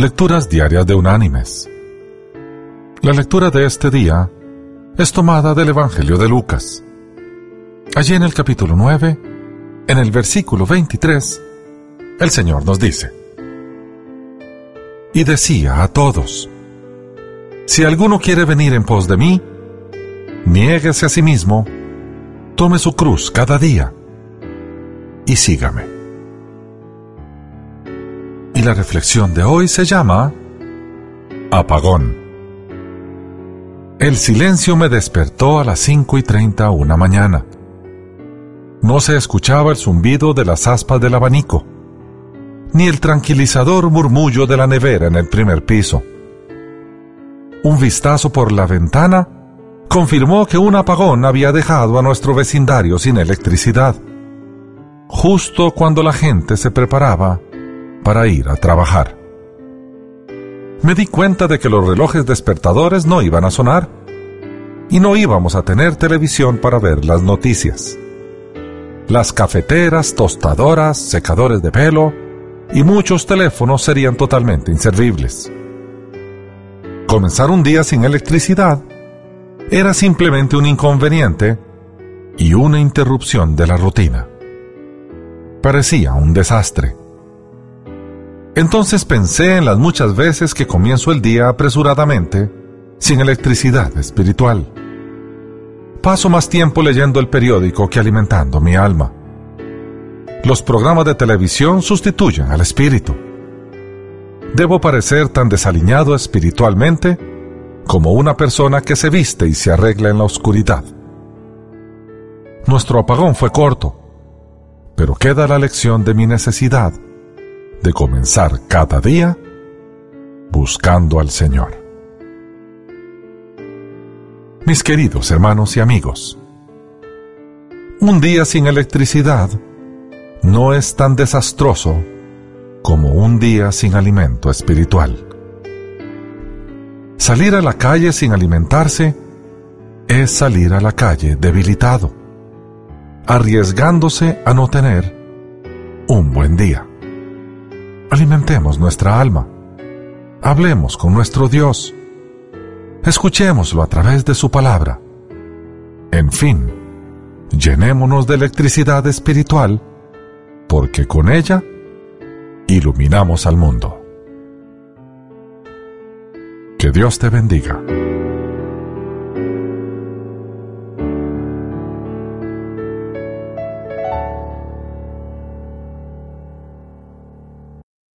Lecturas Diarias de Unánimes. La lectura de este día es tomada del Evangelio de Lucas. Allí en el capítulo 9, en el versículo 23, el Señor nos dice, Y decía a todos, Si alguno quiere venir en pos de mí, niéguese a sí mismo, tome su cruz cada día y sígame. Y la reflexión de hoy se llama Apagón. El silencio me despertó a las cinco y treinta una mañana. No se escuchaba el zumbido de las aspas del abanico, ni el tranquilizador murmullo de la nevera en el primer piso. Un vistazo por la ventana confirmó que un apagón había dejado a nuestro vecindario sin electricidad, justo cuando la gente se preparaba para ir a trabajar. Me di cuenta de que los relojes despertadores no iban a sonar y no íbamos a tener televisión para ver las noticias. Las cafeteras, tostadoras, secadores de pelo y muchos teléfonos serían totalmente inservibles. Comenzar un día sin electricidad era simplemente un inconveniente y una interrupción de la rutina. Parecía un desastre. Entonces pensé en las muchas veces que comienzo el día apresuradamente, sin electricidad espiritual. Paso más tiempo leyendo el periódico que alimentando mi alma. Los programas de televisión sustituyen al espíritu. Debo parecer tan desaliñado espiritualmente como una persona que se viste y se arregla en la oscuridad. Nuestro apagón fue corto, pero queda la lección de mi necesidad de comenzar cada día buscando al Señor. Mis queridos hermanos y amigos, un día sin electricidad no es tan desastroso como un día sin alimento espiritual. Salir a la calle sin alimentarse es salir a la calle debilitado, arriesgándose a no tener un buen día alimentemos nuestra alma. Hablemos con nuestro Dios. Escuchémoslo a través de su palabra. En fin, llenémonos de electricidad espiritual, porque con ella iluminamos al mundo. Que Dios te bendiga.